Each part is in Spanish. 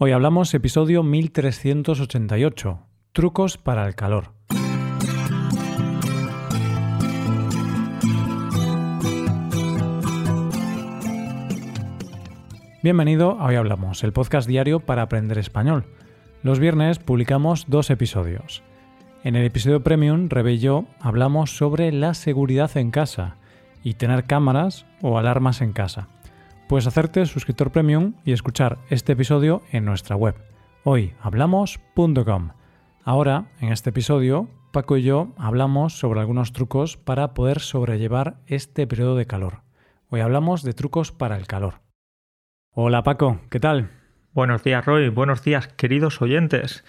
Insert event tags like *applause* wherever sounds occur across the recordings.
Hoy hablamos episodio 1388, trucos para el calor. Bienvenido a Hoy Hablamos, el podcast diario para aprender español. Los viernes publicamos dos episodios. En el episodio Premium, Rebe hablamos sobre la seguridad en casa y tener cámaras o alarmas en casa. Puedes hacerte suscriptor premium y escuchar este episodio en nuestra web, hoyhablamos.com. Ahora, en este episodio, Paco y yo hablamos sobre algunos trucos para poder sobrellevar este periodo de calor. Hoy hablamos de trucos para el calor. Hola Paco, ¿qué tal? Buenos días Roy, buenos días queridos oyentes.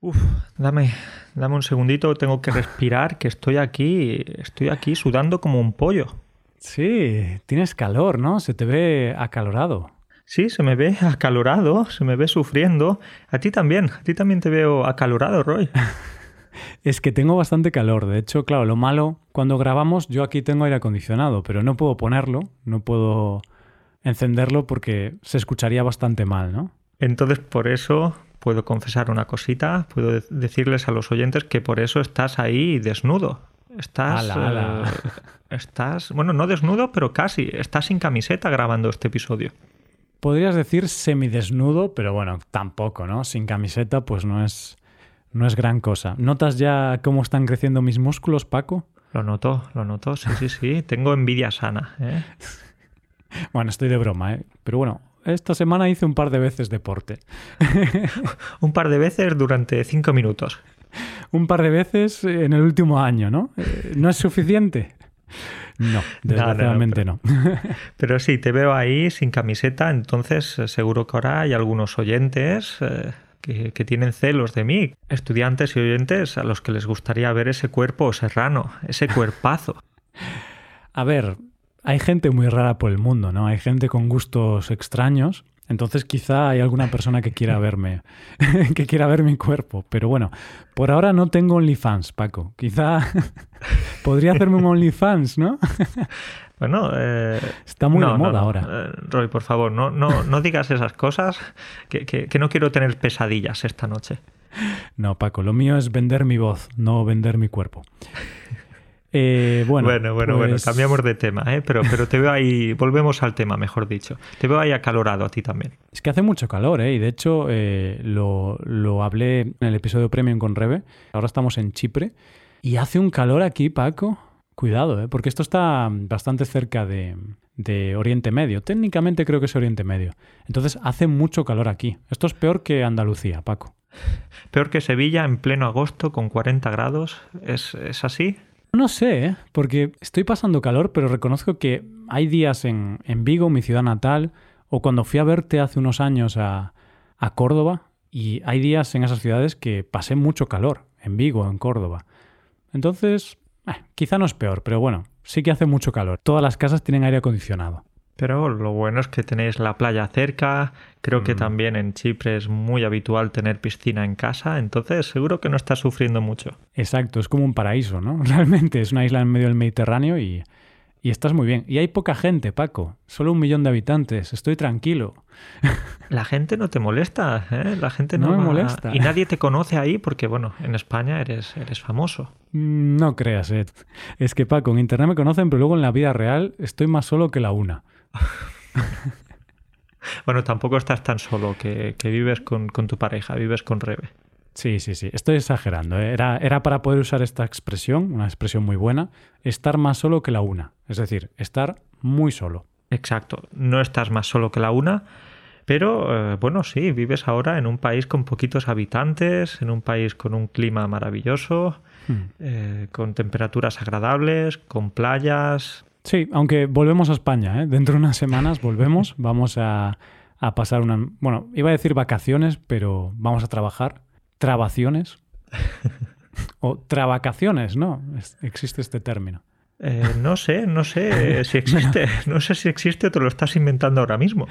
Uf, dame, dame un segundito, tengo que respirar, que estoy aquí, estoy aquí sudando como un pollo. Sí, tienes calor, ¿no? Se te ve acalorado. Sí, se me ve acalorado, se me ve sufriendo. A ti también, a ti también te veo acalorado, Roy. *laughs* es que tengo bastante calor. De hecho, claro, lo malo, cuando grabamos, yo aquí tengo aire acondicionado, pero no puedo ponerlo, no puedo encenderlo porque se escucharía bastante mal, ¿no? Entonces, por eso puedo confesar una cosita, puedo decirles a los oyentes que por eso estás ahí desnudo. Estás. Ala, eh, estás. Bueno, no desnudo, pero casi. Estás sin camiseta grabando este episodio. Podrías decir semidesnudo, pero bueno, tampoco, ¿no? Sin camiseta, pues no es. No es gran cosa. ¿Notas ya cómo están creciendo mis músculos, Paco? Lo noto, lo noto, sí, sí, sí. *laughs* Tengo envidia sana, ¿eh? bueno, estoy de broma, ¿eh? Pero bueno, esta semana hice un par de veces deporte. *laughs* un par de veces durante cinco minutos. Un par de veces en el último año, ¿no? Eh, ¿No es suficiente? No, *laughs* desgraciadamente no. *laughs* pero, sí, te veo ahí sin camiseta, entonces eh, seguro que ahora hay algunos oyentes eh, que, que, tienen celos de mí, estudiantes y oyentes a los que les gustaría ver ese cuerpo serrano, ese *laughs* cuerpazo. A ver, hay gente muy rara por el mundo, ¿no? Hay gente con gustos extraños entonces quizá hay alguna persona que quiera verme, *laughs* que quiera ver mi cuerpo. Pero bueno, por ahora no tengo OnlyFans, Paco. Quizá *laughs* podría hacerme un OnlyFans, ¿no? *laughs* Bueno, eh, está muy de moda ahora. Eh, Roy, por favor, no, no, no digas esas cosas, que, que no quiero tener pesadillas esta noche. No, Paco, lo mío es vender mi voz, no vender mi cuerpo. Eh, bueno, bueno, bueno, bueno, pues cambiamos de tema, ¿eh? pero, pero te veo ahí, volvemos al tema, mejor dicho. Te veo ahí acalorado a ti también. Es que hace mucho calor, ¿eh? y de hecho eh, lo, lo, hablé en el episodio Premium con Rebe. Ahora estamos en Chipre y hace un calor aquí, Paco. Cuidado, ¿eh? porque esto está bastante cerca de, de Oriente Medio. Técnicamente creo que es Oriente Medio. Entonces hace mucho calor aquí. Esto es peor que Andalucía, Paco. Peor que Sevilla en pleno agosto con 40 grados. ¿Es, es así? No sé, ¿eh? porque estoy pasando calor, pero reconozco que hay días en, en, Vigo, mi ciudad natal, o cuando fui a verte hace unos años a, a Córdoba, y hay días en esas ciudades que pasé mucho calor, en Vigo, en Córdoba. Entonces, eh, quizá no es peor, pero bueno, sí que hace mucho calor. Todas las casas tienen aire acondicionado. Pero lo bueno es que tenéis la playa cerca, creo que también en Chipre es muy habitual tener piscina en casa, entonces seguro que no estás sufriendo mucho. Exacto, es como un paraíso, ¿no? *laughs* Realmente es una isla en medio del Mediterráneo y, y estás muy bien. Y hay poca gente, Paco, solo un millón de habitantes, estoy tranquilo. *laughs* La gente no te molesta, ¿eh? La gente No no, me molesta. Y nadie te conoce ahí porque, bueno, en España eres, eres famoso. Mm, No creas, Ed. Es que, Paco, en internet me conocen, pero luego en la vida real estoy más solo que la una. *laughs* Bueno, tampoco estás tan solo que, que vives con, con tu pareja, vives con Rebe. Sí, sí, sí. Estoy exagerando. ¿eh? Era, era para poder usar esta expresión, una expresión muy buena, estar más solo que la una. Es decir, estar muy solo. Exacto, no estás más solo que la una, pero eh, bueno, sí, vives ahora en un país con poquitos habitantes, en un país con un clima maravilloso, Hmm. eh, con temperaturas agradables, con playas. Sí, aunque volvemos a España, ¿eh? Dentro de unas semanas volvemos, *laughs* vamos a, a pasar una... Bueno, iba a decir vacaciones, pero vamos a trabajar. Trabaciones. *laughs* o travacaciones, ¿no? Es- existe este término. Eh, no sé, no sé *laughs* si existe, no sé si existe o te lo estás inventando ahora mismo.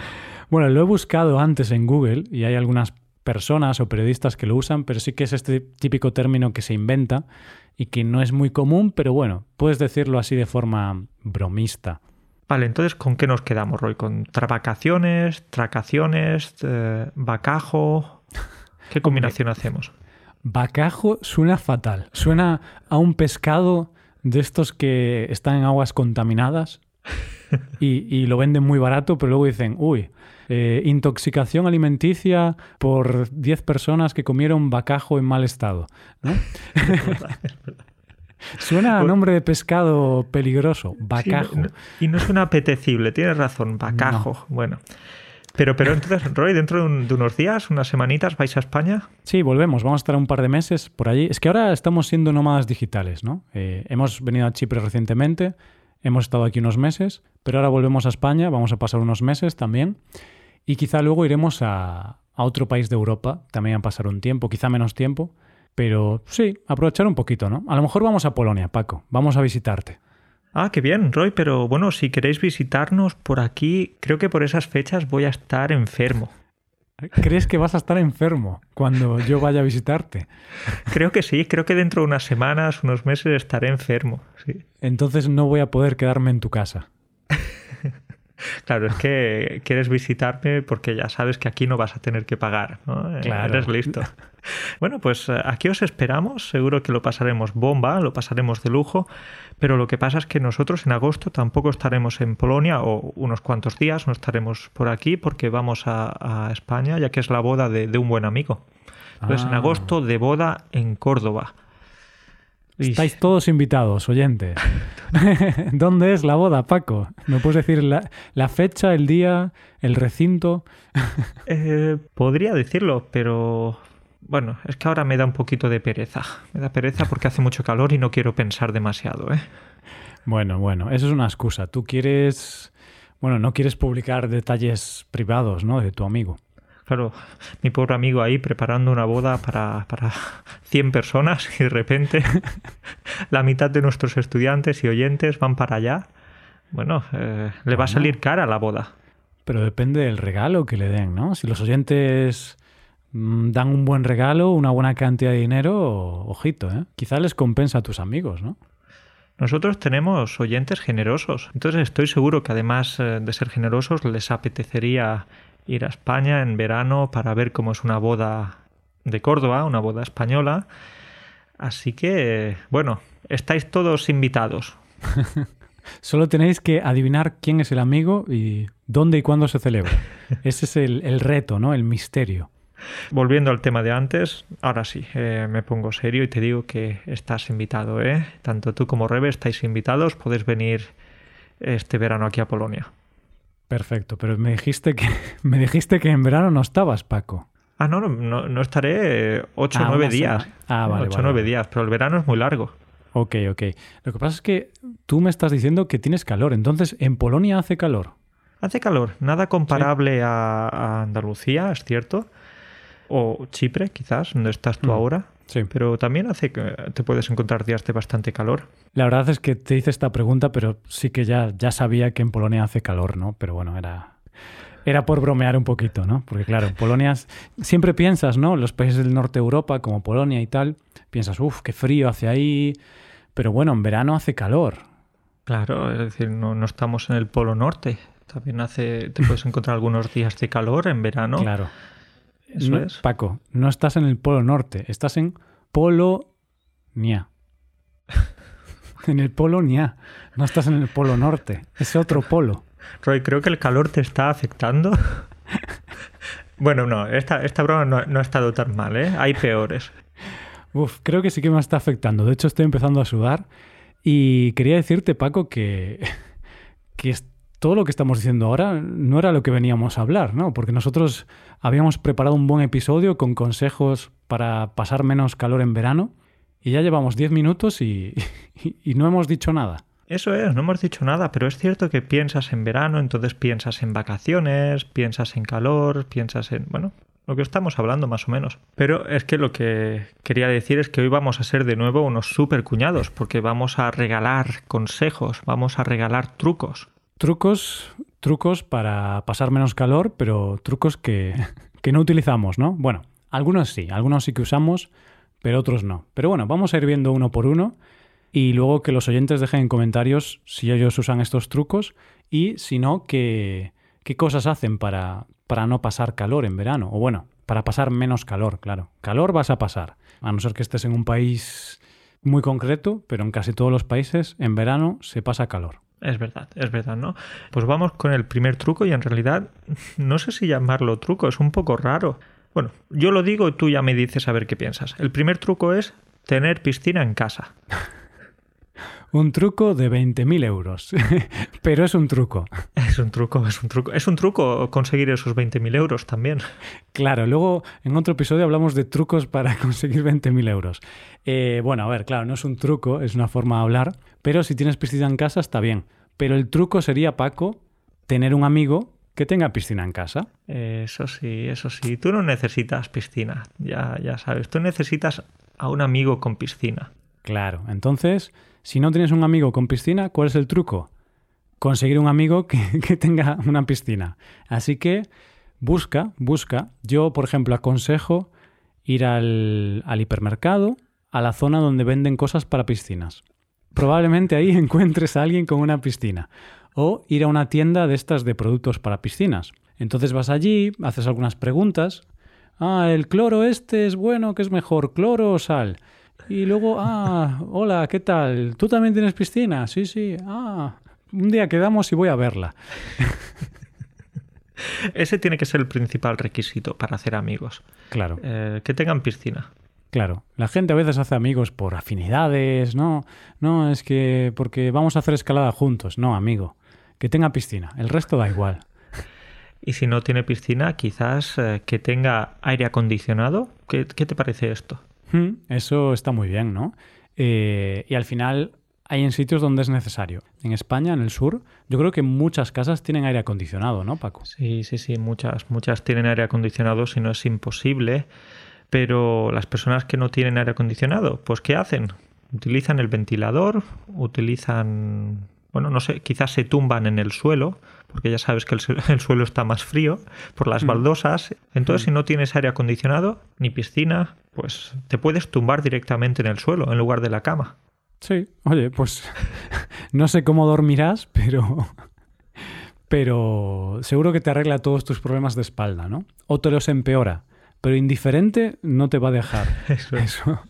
Bueno, lo he buscado antes en Google y hay algunas personas o periodistas que lo usan, pero sí que es este típico término que se inventa y que no es muy común, pero bueno, puedes decirlo así de forma bromista. Vale, entonces, ¿con qué nos quedamos, Roy? ¿Con travacaciones, tracaciones, eh, bacajo? ¿Qué *laughs* combinación hacemos? Bacajo suena fatal. Suena a un pescado de estos que están en aguas contaminadas *laughs* y, y lo venden muy barato, pero luego dicen, uy, eh, intoxicación alimenticia por 10 personas que comieron bacajo en mal estado. ¿no? *laughs* Suena a Pues- nombre de pescado peligroso, bacajo. Sí, no- y no suena apetecible, tienes razón, bacajo. Bueno. Pero, pero entonces, Roy, dentro de, un- de unos días, unas semanitas, vais a España. Sí, volvemos. Vamos a estar un par de meses por allí. Es que ahora estamos siendo nómadas digitales, ¿no? Eh, hemos venido a Chipre recientemente, hemos estado aquí unos meses, pero ahora volvemos a España, vamos a pasar unos meses también. Y quizá luego iremos a, a otro país de Europa, también a pasar un tiempo, quizá menos tiempo. Pero sí, aprovechar un poquito, ¿no? A lo mejor vamos a Polonia, Paco. Vamos a visitarte. Ah, qué bien, Roy, pero bueno, si queréis visitarnos por aquí, creo que por esas fechas voy a estar enfermo. ¿Crees que vas a estar enfermo cuando yo vaya a visitarte? Creo que sí, creo que dentro de unas semanas, unos meses estaré enfermo. Sí. Entonces no voy a poder quedarme en tu casa. Claro, es que quieres visitarme porque ya sabes que aquí no vas a tener que pagar, ¿no? Eh, Claro. Eres listo. *laughs* Bueno, pues eh, aquí os esperamos, seguro que lo pasaremos bomba, lo pasaremos de lujo, pero lo que pasa es que nosotros en agosto tampoco estaremos en Polonia o unos cuantos días, no estaremos por aquí porque vamos a, a España, ya que es la boda de, de un buen amigo. Entonces en Ah. agosto de boda en Córdoba. Estáis todos invitados, oyentes. *laughs* ¿Dónde es la boda, Paco? ¿Me puedes decir la, la fecha, el día, el recinto? *laughs* Eh, podría decirlo, pero bueno, es que ahora me da un poquito de pereza. Me da pereza porque hace mucho calor y no quiero pensar demasiado, ¿eh? Bueno, bueno, eso es una excusa. Tú quieres... Bueno, no quieres publicar detalles privados, ¿no? De tu amigo. Claro, mi pobre amigo ahí preparando una boda para, para 100 personas y de repente la mitad de nuestros estudiantes y oyentes van para allá. Bueno, eh, le va a salir cara la boda. Pero depende del regalo que le den, ¿no? Si los oyentes mm, dan un buen regalo, una buena cantidad de dinero, ojito, ¿eh? Quizá les compensa a tus amigos, ¿no? Nosotros tenemos oyentes generosos, entonces estoy seguro que además eh, de ser generosos les apetecería ir a España en verano para ver cómo es una boda de Córdoba, una boda española. Así que, bueno, estáis todos invitados. *laughs* Solo tenéis que adivinar quién es el amigo y dónde y cuándo se celebra. *laughs* Ese es el, el reto, ¿no? El misterio. Volviendo al tema de antes, ahora sí, eh, me pongo serio y te digo que estás invitado, ¿eh? Tanto tú como Rebe estáis invitados, podéis venir este verano aquí a Polonia. Perfecto, pero me dijiste que *laughs* me dijiste que en verano no estabas, Paco. Ah, no, no, no, estaré 8 o Ah, 9 una días. Ah, vale, 8 o vale, 9 vale. días, pero el verano es muy largo. Ok, ok. Lo que pasa es que tú me estás diciendo que tienes calor, entonces en Polonia hace calor. Hace calor, nada comparable a, a Andalucía, es cierto. O Chipre, quizás, donde estás tú Mm. ahora. Sí. Pero también hace que te puedes encontrar días de bastante calor. La verdad es que te hice esta pregunta, pero sí que ya, ya sabía que en Polonia hace calor, ¿no? Pero bueno, era, era por bromear un poquito, ¿no? Porque claro, en Polonia es- siempre piensas, ¿no? Los países del norte de Europa, como Polonia y tal, piensas, uff, qué frío hace ahí. Pero bueno, en verano hace calor. Claro, es decir, no, no estamos en el Polo Norte. También hace, te puedes encontrar algunos días de calor en verano. Claro. Eso No, es. Paco, no estás en el Polo Norte, estás en Polonia. *laughs* en el Polonia. No estás en el Polo Norte, es otro polo. Roy, creo que el calor te está afectando. *laughs* bueno, no, esta, esta broma no, no ha estado tan mal, ¿eh? Hay peores. Uf, creo que sí que me está afectando. De hecho, estoy empezando a sudar. Y quería decirte, Paco, que, *laughs* que todo lo que estamos diciendo ahora no era lo que veníamos a hablar, ¿no? Porque nosotros habíamos preparado un buen episodio con consejos para pasar menos calor en verano. Y ya llevamos 10 minutos *laughs* y, no hemos dicho nada. Eso es, no hemos dicho nada, pero es cierto que piensas en verano, entonces piensas en vacaciones, piensas en calor, piensas en, bueno, lo que estamos hablando más o menos. Pero es que lo que quería decir es que hoy vamos a ser de nuevo unos super cuñados, porque vamos a regalar consejos, vamos a regalar trucos. Trucos, trucos para pasar menos calor, pero trucos que, *laughs* que no utilizamos, ¿no? Bueno, algunos sí, algunos sí que usamos, pero otros no. Pero bueno, vamos a ir viendo uno por uno. Y luego que los oyentes dejen en comentarios si ellos usan estos trucos y si no, qué, qué cosas hacen para, para no pasar calor en verano. O bueno, para pasar menos calor, claro. Calor vas a pasar, a no ser que estés en un país muy concreto, pero en casi todos los países en verano se pasa calor. Es verdad, es verdad, ¿no? Pues vamos con el primer truco y en realidad *laughs* no sé si llamarlo truco, es un poco raro. Bueno, yo lo digo y tú ya me dices a ver qué piensas. El primer truco es tener piscina en casa. *laughs* un truco de 20.000 euros. *laughs* Pero es un truco. Es un truco, es un truco. Es un truco conseguir esos 20.000 euros también. Claro, luego en otro episodio hablamos de trucos para *laughs* conseguir 20.000 euros. Eh, bueno, a ver, claro, no es un truco, es una forma de hablar. Pero si tienes piscina en casa está bien. Pero el truco sería, Paco, tener un amigo que tenga piscina en casa. Eso sí, eso sí. Tú no necesitas piscina, ya, ya sabes. Tú necesitas a un amigo con piscina. Claro, entonces, si no tienes un amigo con piscina, ¿cuál es el truco? Conseguir un amigo *laughs* que, tenga una piscina. Así que busca, busca. Yo, por ejemplo, aconsejo ir al, al hipermercado, a la zona donde venden cosas para piscinas. Probablemente ahí *laughs* encuentres a alguien con una piscina. O ir a una tienda de estas de productos para piscinas. Entonces vas allí, haces algunas preguntas. Ah, el cloro este es bueno, ¿qué es mejor, cloro o sal? Y luego, ah, hola, ¿qué tal? ¿Tú también tienes piscina? Sí, sí. Ah, un día quedamos y voy a verla. *laughs* Ese tiene que ser el principal requisito para hacer amigos. Claro. Eh, que tengan piscina. Claro, la gente a veces hace amigos por afinidades, no, no, es que porque vamos a hacer escalada juntos, no, amigo, que tenga piscina, el resto da igual. *laughs* Y si no tiene piscina, quizás eh, que tenga aire acondicionado. ¿Qué, ¿Qué, te parece esto? Hmm, eso está muy bien, ¿no? Eh, y al final hay en sitios donde es necesario. En España, en el sur, yo creo que muchas casas tienen aire acondicionado, ¿no, Paco? Sí, sí, sí, muchas, muchas tienen aire acondicionado, si no es imposible. Pero las personas que no tienen aire acondicionado, pues ¿qué hacen? Utilizan el ventilador, utilizan, bueno, no sé, quizás se tumban en el suelo, porque ya sabes que el, *laughs* suelo está más frío por las mm. baldosas. Entonces, mm. si no tienes aire acondicionado ni piscina, pues te puedes tumbar directamente en el suelo en lugar de la cama. Sí, oye, pues *laughs* no sé cómo dormirás, pero pero seguro que te arregla todos tus problemas de espalda, ¿no? O te los empeora, pero indiferente no te va a dejar. *laughs* Eso. Eso.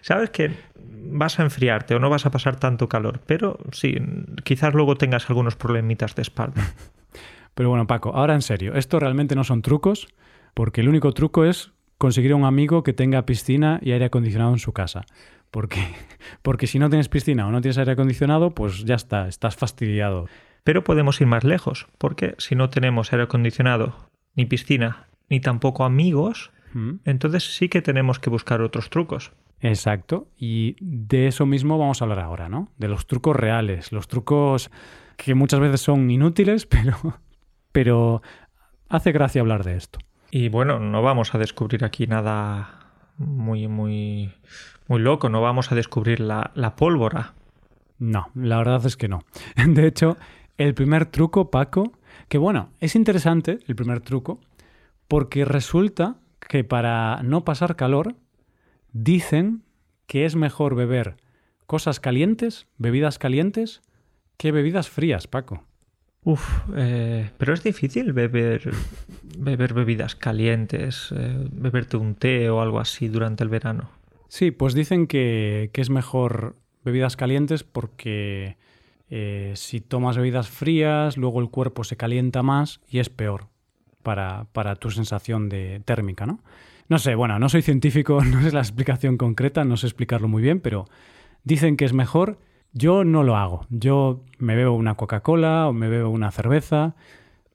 Sabes que vas a enfriarte o no vas a pasar tanto calor, pero sí, quizás luego tengas algunos problemitas de espalda. *laughs* Pero bueno, Paco, ahora en serio, esto realmente no son trucos, porque el único truco es conseguir un amigo que tenga piscina y aire acondicionado en su casa. Porque, *laughs* porque si no tienes piscina o no tienes aire acondicionado, pues ya está, estás fastidiado. Pero podemos ir más lejos, porque si no tenemos aire acondicionado, ni piscina, ni tampoco amigos, mm. entonces sí que tenemos que buscar otros trucos. Exacto, y de eso mismo vamos a hablar ahora, ¿no? De los trucos reales, los trucos que muchas veces son inútiles, *laughs* pero, pero hace gracia hablar de esto. Y bueno, no vamos a descubrir aquí nada muy, muy, muy loco, no vamos a descubrir la, la pólvora. No, la verdad es que no. *laughs* De hecho, el primer truco, Paco, que bueno, es interesante el primer truco, porque resulta que para no pasar calor, Dicen que es mejor beber cosas calientes, bebidas calientes, que bebidas frías, Paco. Uf, eh, pero es difícil beber, beber bebidas calientes, eh, beberte un té o algo así durante el verano. Sí, pues dicen que, es mejor bebidas calientes porque eh, si tomas bebidas frías, luego el cuerpo se calienta más y es peor para, para tu sensación de térmica, ¿no? No sé, bueno, no soy científico, *laughs* no sé la explicación concreta, no sé explicarlo muy bien, pero dicen que es mejor. Yo no lo hago. Yo me bebo una Coca-Cola o me bebo una cerveza,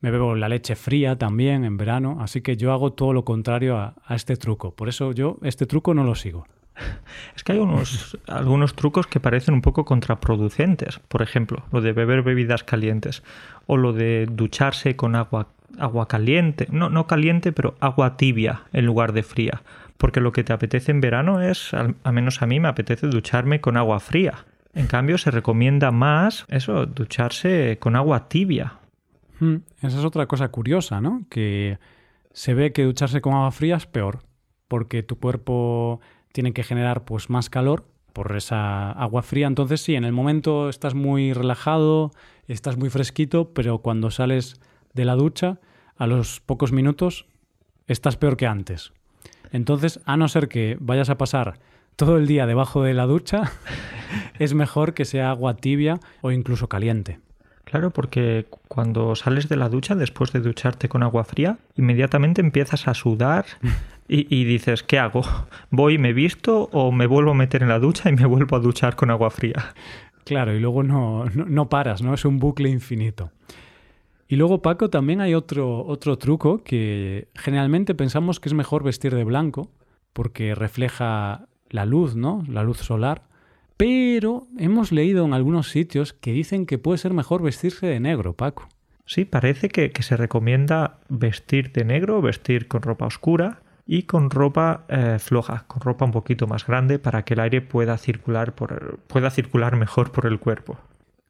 me bebo la leche fría también en verano, así que yo hago todo lo contrario a, este truco. Por eso yo este truco no lo sigo. *laughs* Es que hay unos, algunos trucos que parecen un poco contraproducentes. Por ejemplo, lo de beber bebidas calientes o lo de ducharse con agua agua caliente, no, no caliente, pero agua tibia en lugar de fría. Porque lo que te apetece en verano es, al, menos a mí me apetece ducharme con agua fría. En cambio, se recomienda más eso, ducharse con agua tibia. Hmm, esa es otra cosa curiosa, ¿no? Que se ve que ducharse con agua fría es peor, porque tu cuerpo tiene que generar pues más calor por esa agua fría. Entonces sí, en el momento estás muy relajado, estás muy fresquito, pero cuando sales de la ducha, a los pocos minutos, estás peor que antes. Entonces, a no ser que vayas a pasar todo el día debajo de la ducha, *laughs* es mejor que sea agua tibia o incluso caliente. Claro, porque cuando sales de la ducha, después de ducharte con agua fría, inmediatamente empiezas a sudar y, dices, ¿qué hago? ¿Voy, me visto o me vuelvo a meter en la ducha y me vuelvo a duchar con agua fría? Claro, y luego no, no, paras, ¿no? Es un bucle infinito. Y luego, Paco, también hay otro, otro truco que generalmente pensamos que es mejor vestir de blanco porque refleja la luz, ¿no? La luz solar. Pero hemos leído en algunos sitios que dicen que puede ser mejor vestirse de negro, Paco. Sí, parece que, se recomienda vestir de negro, vestir con ropa oscura y con ropa eh, floja, con ropa un poquito más grande para que el aire pueda circular, por, pueda circular mejor por el cuerpo.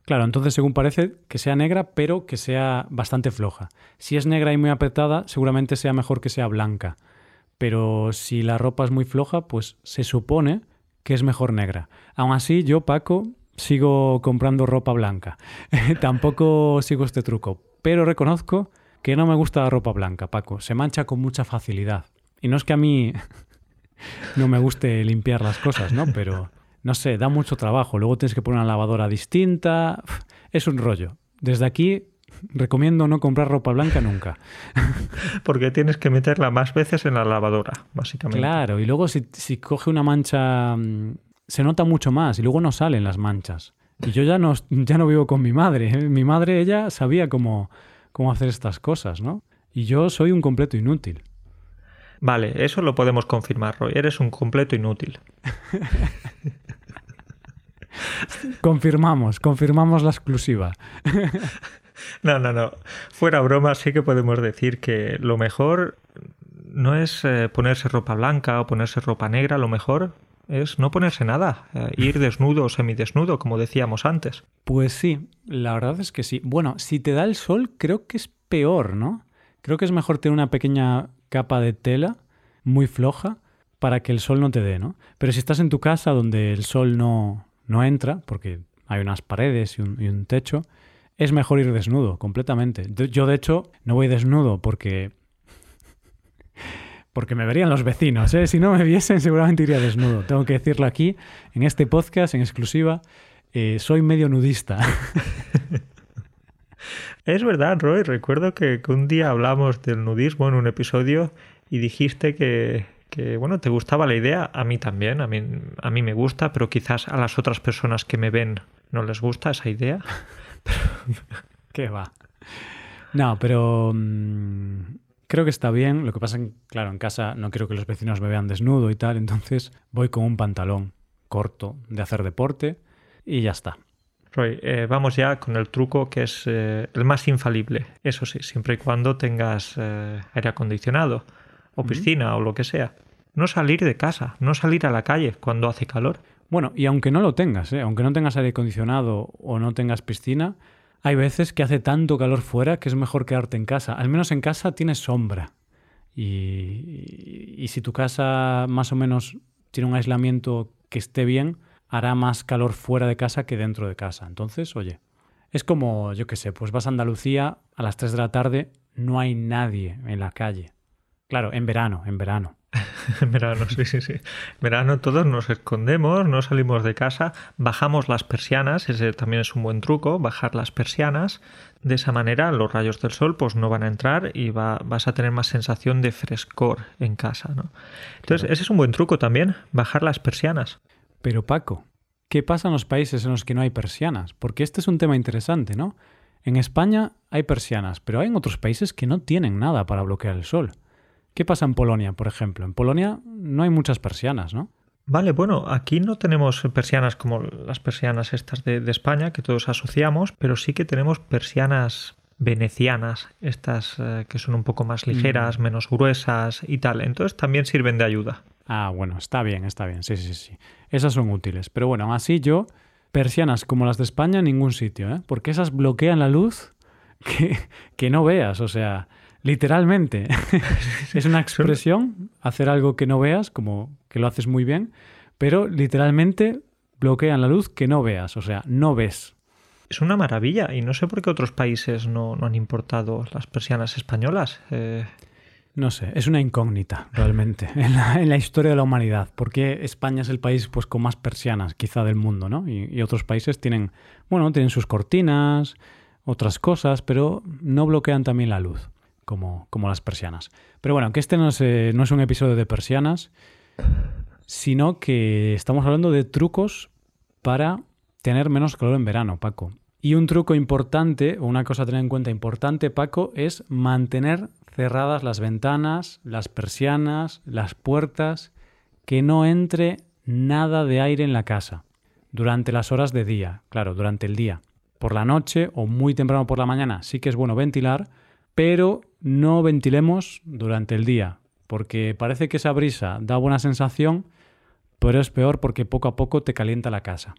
Claro, entonces según parece que sea negra, pero que sea bastante floja. Si es negra y muy apretada, seguramente sea mejor que sea blanca. Pero si la ropa es muy floja, pues se supone que es mejor negra. Aún así, yo, Paco, sigo comprando ropa blanca. *laughs* Tampoco sigo este truco, pero reconozco que no me gusta la ropa blanca, Paco. Se mancha con mucha facilidad. Y no es que a mí *laughs* no me guste limpiar las cosas, ¿no? Pero, no sé, da mucho trabajo. Luego tienes que poner una lavadora distinta. Es un rollo. Desde aquí recomiendo no comprar ropa blanca nunca. *laughs* Porque tienes que meterla más veces en la lavadora, básicamente. Claro, y luego si, si coge una mancha, mm, se nota mucho más y luego no salen las manchas. Y yo ya no, ya no vivo con mi madre. ¿eh? Mi madre, ella sabía cómo, cómo hacer estas cosas, ¿no? Y yo soy un completo inútil. Vale, eso lo podemos confirmar, Roy. Eres un completo inútil. *laughs* confirmamos, confirmamos la exclusiva. *laughs* No, no, no. Fuera broma, sí que podemos decir que lo mejor no es eh, ponerse ropa blanca o ponerse ropa negra, lo mejor es no ponerse nada, eh, ir desnudo o semidesnudo, como decíamos antes. Pues sí, la verdad es que sí. Bueno, si te da el sol, creo que es peor, ¿no? Creo que es mejor tener una pequeña capa de tela muy floja para que el sol no te dé, ¿no? Pero si estás en tu casa donde el sol no, no entra, porque hay unas paredes y un techo, es mejor ir desnudo, completamente. Yo, de hecho, no voy desnudo porque. Porque me verían los vecinos, ¿eh? Si no me viesen, seguramente iría desnudo. Tengo que decirlo aquí, en este podcast, en exclusiva. Eh, soy medio nudista. *laughs* Es verdad, Roy. Recuerdo que, un día hablamos del nudismo en un episodio y dijiste que, que, bueno, te gustaba la idea. A mí también, a mí, a mí me gusta, pero quizás a las otras personas que me ven no les gusta esa idea. *laughs* ¿Qué va? No, pero mm, creo que está bien. Lo que pasa es que, claro, en casa no quiero que los vecinos me vean desnudo y tal, entonces voy con un pantalón corto de hacer deporte y ya está. Roy, eh, vamos ya con el truco que es eh, el más infalible. Eso sí, siempre y cuando tengas eh, aire acondicionado o piscina o lo que sea. No salir de casa, no salir a la calle cuando hace calor. Bueno, y aunque no lo tengas, ¿eh? aunque no tengas aire acondicionado o no tengas piscina, hay veces que hace tanto calor fuera que es mejor quedarte en casa. Al menos en casa tienes sombra. Y, y, si tu casa más o menos tiene un aislamiento que esté bien, hará más calor fuera de casa que dentro de casa. Entonces, oye, es como, yo qué sé, pues vas a Andalucía a las 3 de la tarde, no hay nadie en la calle. Claro, en verano, en verano. *laughs* en verano, sí, sí, sí. En verano todos nos escondemos, no salimos de casa, bajamos las persianas, ese también es un buen truco, bajar las persianas. De esa manera los rayos del sol pues no van a entrar y va, vas a tener más sensación de frescor en casa, ¿no? Entonces, ese es un buen truco también, bajar las persianas. Pero Paco, ¿qué pasa en los países en los que no hay persianas? Porque este es un tema interesante, ¿no? En España hay persianas, pero hay en otros países que no tienen nada para bloquear el sol. ¿Qué pasa en Polonia, por ejemplo? En Polonia no hay muchas persianas, ¿no? Vale, bueno, aquí no tenemos persianas como las persianas estas de, España que todos asociamos, pero sí que tenemos persianas venecianas, estas eh, que son un poco más ligeras, mm. menos gruesas y tal. Entonces también sirven de ayuda. Ah, bueno, está bien, está bien. Sí, sí, sí. Esas son útiles. Pero bueno, aún así yo, persianas como las de España en ningún sitio, ¿eh? Porque esas bloquean la luz *laughs* que, que no veas. O sea, Literalmente. *laughs* *laughs* es una expresión, hacer algo que no veas, como que lo haces muy bien, pero literalmente bloquean la luz que no veas, o sea, no ves. Es una maravilla y no sé por qué otros países no, han importado las persianas españolas. Eh, no sé, es una incógnita realmente *laughs* en la, historia de la humanidad. ¿Por qué España es el país pues, con más persianas quizá del mundo? ¿no? Y, otros países tienen, bueno, tienen sus cortinas, otras cosas, pero no bloquean también la luz como, las persianas. Pero bueno, que este no es, eh, no es un episodio de persianas, sino que estamos hablando de trucos para tener menos calor en verano, Paco. Y un truco importante, o una cosa a tener en cuenta importante, Paco, es mantener cerradas las ventanas, las persianas, las puertas, que no entre nada de aire en la casa. Durante las horas de día, claro, durante el día. Por la noche o muy temprano por la mañana sí que es bueno ventilar, pero no ventilemos durante el día, porque parece que esa brisa da buena sensación, pero es peor porque poco a poco te calienta la casa.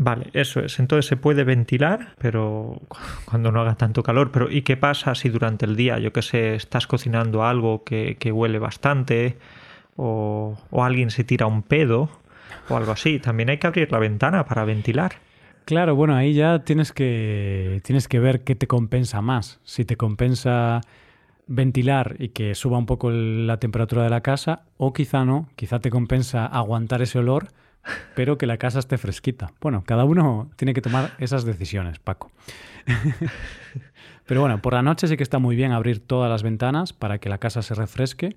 Vale, eso es. Entonces se puede ventilar, pero cuando no haga tanto calor. Pero ¿y qué pasa si durante el día, yo que sé, estás cocinando algo que, huele bastante o, alguien se tira un pedo o algo así? También hay que abrir la ventana para ventilar. Claro, bueno, ahí ya tienes que, tienes que ver qué te compensa más. Si te compensa ventilar y que suba un poco la temperatura de la casa o quizá no, quizá te compensa aguantar ese olor pero que la casa esté fresquita. Bueno, cada uno tiene que tomar esas decisiones, Paco. pero bueno, por la noche sí que está muy bien abrir todas las ventanas para que la casa se refresque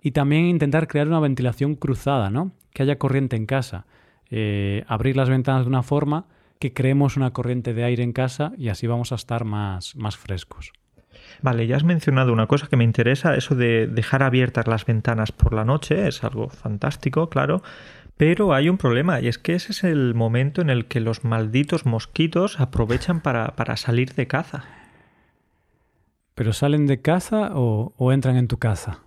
y también intentar crear una ventilación cruzada, ¿no? Que haya corriente en casa. Eh, abrir las ventanas de una forma que creemos una corriente de aire en casa y así vamos a estar más, más frescos. Vale, ya has mencionado una cosa que me interesa, eso de dejar abiertas las ventanas por la noche, es algo fantástico, claro, pero hay un problema y es que ese es el momento en el que los malditos mosquitos aprovechan para, salir de caza. ¿Pero salen de caza o, entran en tu casa?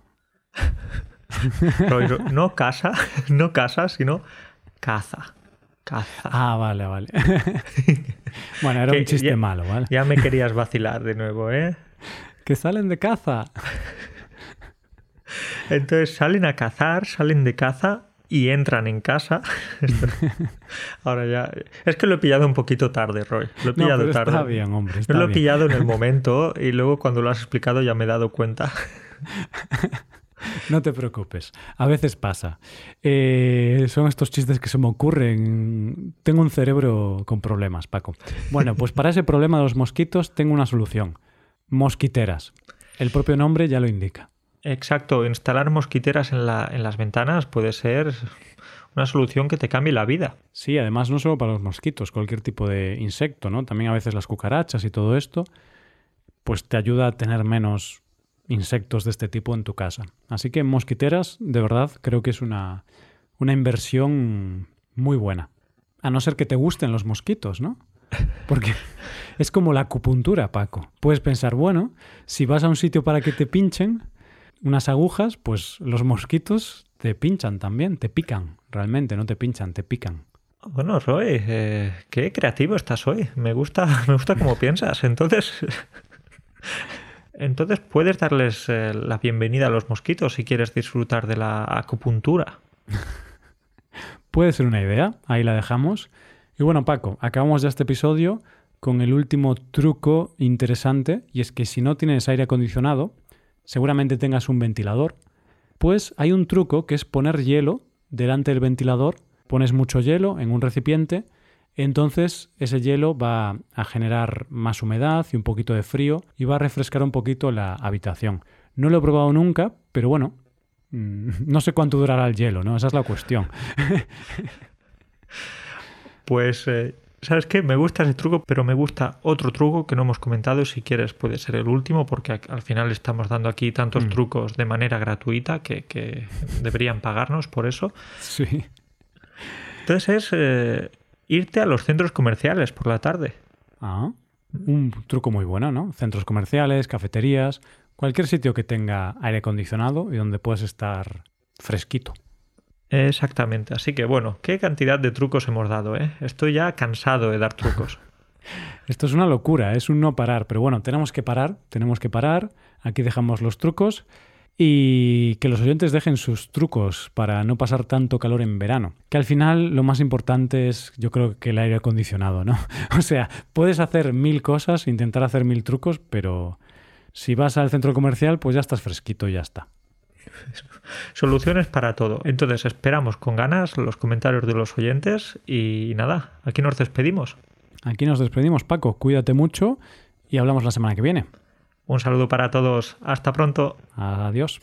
*laughs* no casa, no casa, sino caza. Caza. Ah, vale, vale. *laughs* bueno, era un chiste malo, ¿vale? Ya me querías vacilar de nuevo, ¿eh? *laughs* Que salen de caza. *laughs* Entonces salen a cazar, salen de caza y entran en casa. Ahora ya. Es que lo he pillado un poquito tarde, Roy. Lo he pillado tarde. Está bien, hombre. lo he pillado en el momento y luego cuando lo has explicado ya me he dado cuenta. No te preocupes, a veces pasa. Eh, son estos chistes que se me ocurren. Tengo un cerebro con problemas, Paco. Bueno, pues para ese problema de los mosquitos tengo una solución. Mosquiteras. El propio nombre ya lo indica. Exacto, instalar mosquiteras en, la, en las ventanas puede ser una solución que te cambie la vida. Sí, además no solo para los mosquitos, cualquier tipo de insecto, ¿no? También a veces las cucarachas y todo esto, pues te ayuda a tener menos insectos de este tipo en tu casa. Así que mosquiteras, de verdad, creo que es una, una inversión muy buena. A no ser que te gusten los mosquitos, ¿no? Porque *laughs* es como la acupuntura, Paco. Puedes pensar, bueno, si vas a un sitio para que te pinchen, unas agujas, pues los mosquitos te pinchan también, te pican, realmente, no te pinchan, te pican. Bueno, Roy, eh, qué creativo estás hoy. Me gusta, *laughs* me gusta cómo piensas. Entonces, *laughs* entonces puedes darles eh, la bienvenida a los mosquitos si quieres disfrutar de la acupuntura. *laughs* Puede ser una idea, ahí la dejamos. Y bueno, Paco, acabamos ya este episodio con el último truco interesante, y es que si no tienes aire acondicionado, seguramente tengas un ventilador, pues hay un truco que es poner hielo delante del ventilador, pones mucho hielo en un recipiente, entonces ese hielo va a generar más humedad y un poquito de frío y va a refrescar un poquito la habitación. No lo he probado nunca, pero bueno, mm, no sé cuánto durará el hielo, ¿no? Esa es la cuestión. *laughs* pues eh, ¿Sabes qué? Me gusta ese truco, pero me gusta otro truco que no hemos comentado. Si quieres, puede ser el último, porque al final estamos dando aquí tantos mm. trucos de manera gratuita que, deberían pagarnos por eso. *laughs* Sí. Entonces es eh, irte a los centros comerciales por la tarde. Ah, un truco muy bueno, ¿no? Centros comerciales, cafeterías, cualquier sitio que tenga aire acondicionado y donde puedas estar fresquito. Exactamente. Así que bueno, qué cantidad de trucos hemos dado, ¿eh? Estoy ya cansado de dar trucos. *laughs* *laughs* Esto es una locura, es un no parar, pero bueno, tenemos que parar, tenemos que parar. Aquí dejamos los trucos y que los oyentes dejen sus trucos para no pasar tanto calor en verano. Que al final lo más importante es, yo creo que el aire acondicionado, ¿no? *laughs* O sea, puedes hacer mil cosas, intentar hacer mil trucos, pero si vas al centro comercial, pues ya estás fresquito y ya está. *laughs* Soluciones para todo. Entonces esperamos con ganas los comentarios de los oyentes y nada, aquí nos despedimos. Aquí nos despedimos, Paco. Cuídate mucho y hablamos la semana que viene. Un saludo para todos. Hasta pronto. Adiós.